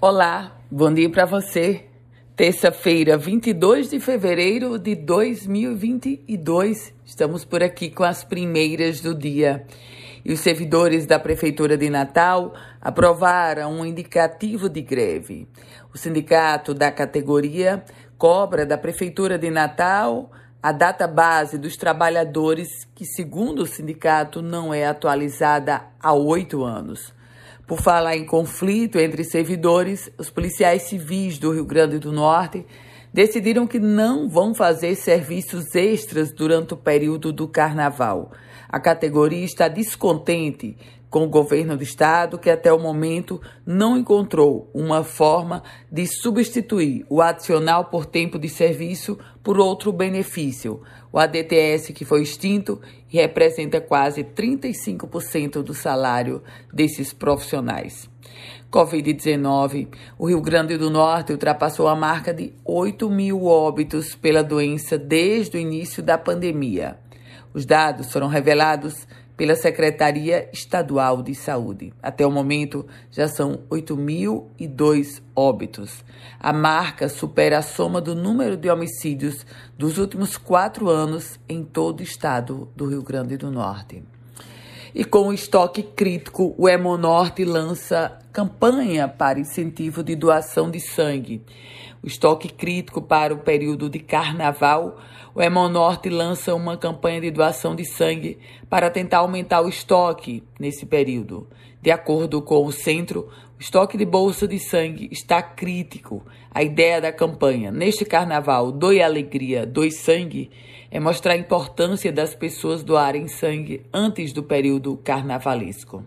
Olá, bom dia para você. Terça-feira, 22 de fevereiro de 2022. Estamos por aqui com as primeiras do dia. E os servidores da Prefeitura de Natal aprovaram um indicativo de greve. O sindicato da categoria cobra da Prefeitura de Natal a data base dos trabalhadores, que, segundo o sindicato, não é atualizada há oito anos. Por falar em conflito entre servidores, os policiais civis do Rio Grande do Norte decidiram que não vão fazer serviços extras durante o período do carnaval. A categoria está descontente com o governo do estado, que até o momento não encontrou uma forma de substituir o adicional por tempo de serviço por outro benefício, o ADTS, que foi extinto representa quase 35% do salário desses profissionais. Covid-19, o Rio Grande do Norte ultrapassou a marca de 8 mil óbitos pela doença desde o início da pandemia. Os dados foram revelados pela Secretaria Estadual de Saúde. Até o momento, já são 8.002 óbitos. A marca supera a soma do número de homicídios dos últimos quatro anos em todo o estado do Rio Grande do Norte. E com o estoque crítico, o Hemonorte lança campanha para incentivo de doação de sangue. O estoque crítico para o período de carnaval, o Hemonorte lança uma campanha de doação de sangue para tentar aumentar o estoque nesse período. De acordo com o centro, o estoque de bolsa de sangue está crítico. A ideia da campanha neste carnaval Doe Alegria, Doe Sangue é mostrar a importância das pessoas doarem sangue antes do período carnavalesco.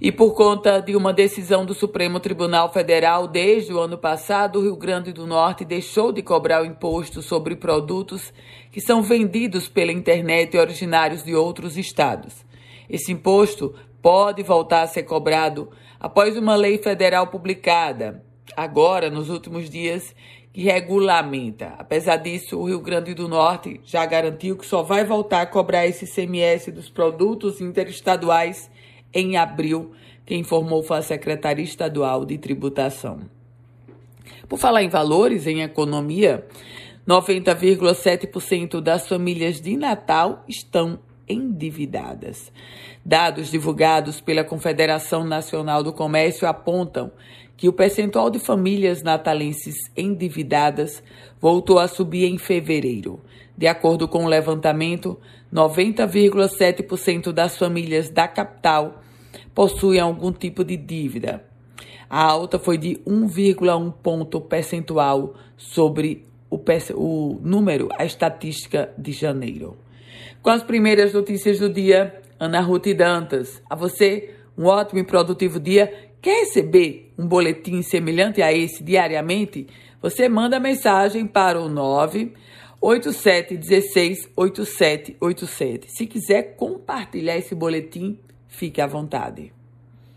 E por conta de uma decisão do Supremo Tribunal Federal, desde o ano passado, o Rio Grande do Norte deixou de cobrar o imposto sobre produtos que são vendidos pela internet e originários de outros estados. Esse imposto pode voltar a ser cobrado após uma lei federal publicada, agora nos últimos dias, que regulamenta. Apesar disso, o Rio Grande do Norte já garantiu que só vai voltar a cobrar esse CMS dos produtos interestaduais em abril, que informou foi a Secretaria Estadual de Tributação. Por falar em valores, em economia, 90,7% das famílias de Natal estão endividadas. Dados divulgados pela Confederação Nacional do Comércio apontam que o percentual de famílias natalenses endividadas voltou a subir em fevereiro. De acordo com o levantamento, 90,7% das famílias da capital possuem algum tipo de dívida. A alta foi de 1,1 ponto percentual sobre o, o número, a estatística de janeiro. Com as primeiras notícias do dia, Ana Ruth Dantas. A você, um ótimo e produtivo dia. Quer receber um boletim semelhante a esse diariamente? Você manda mensagem para o 9 8716 8787. Se quiser compartilhar esse boletim, fique à vontade.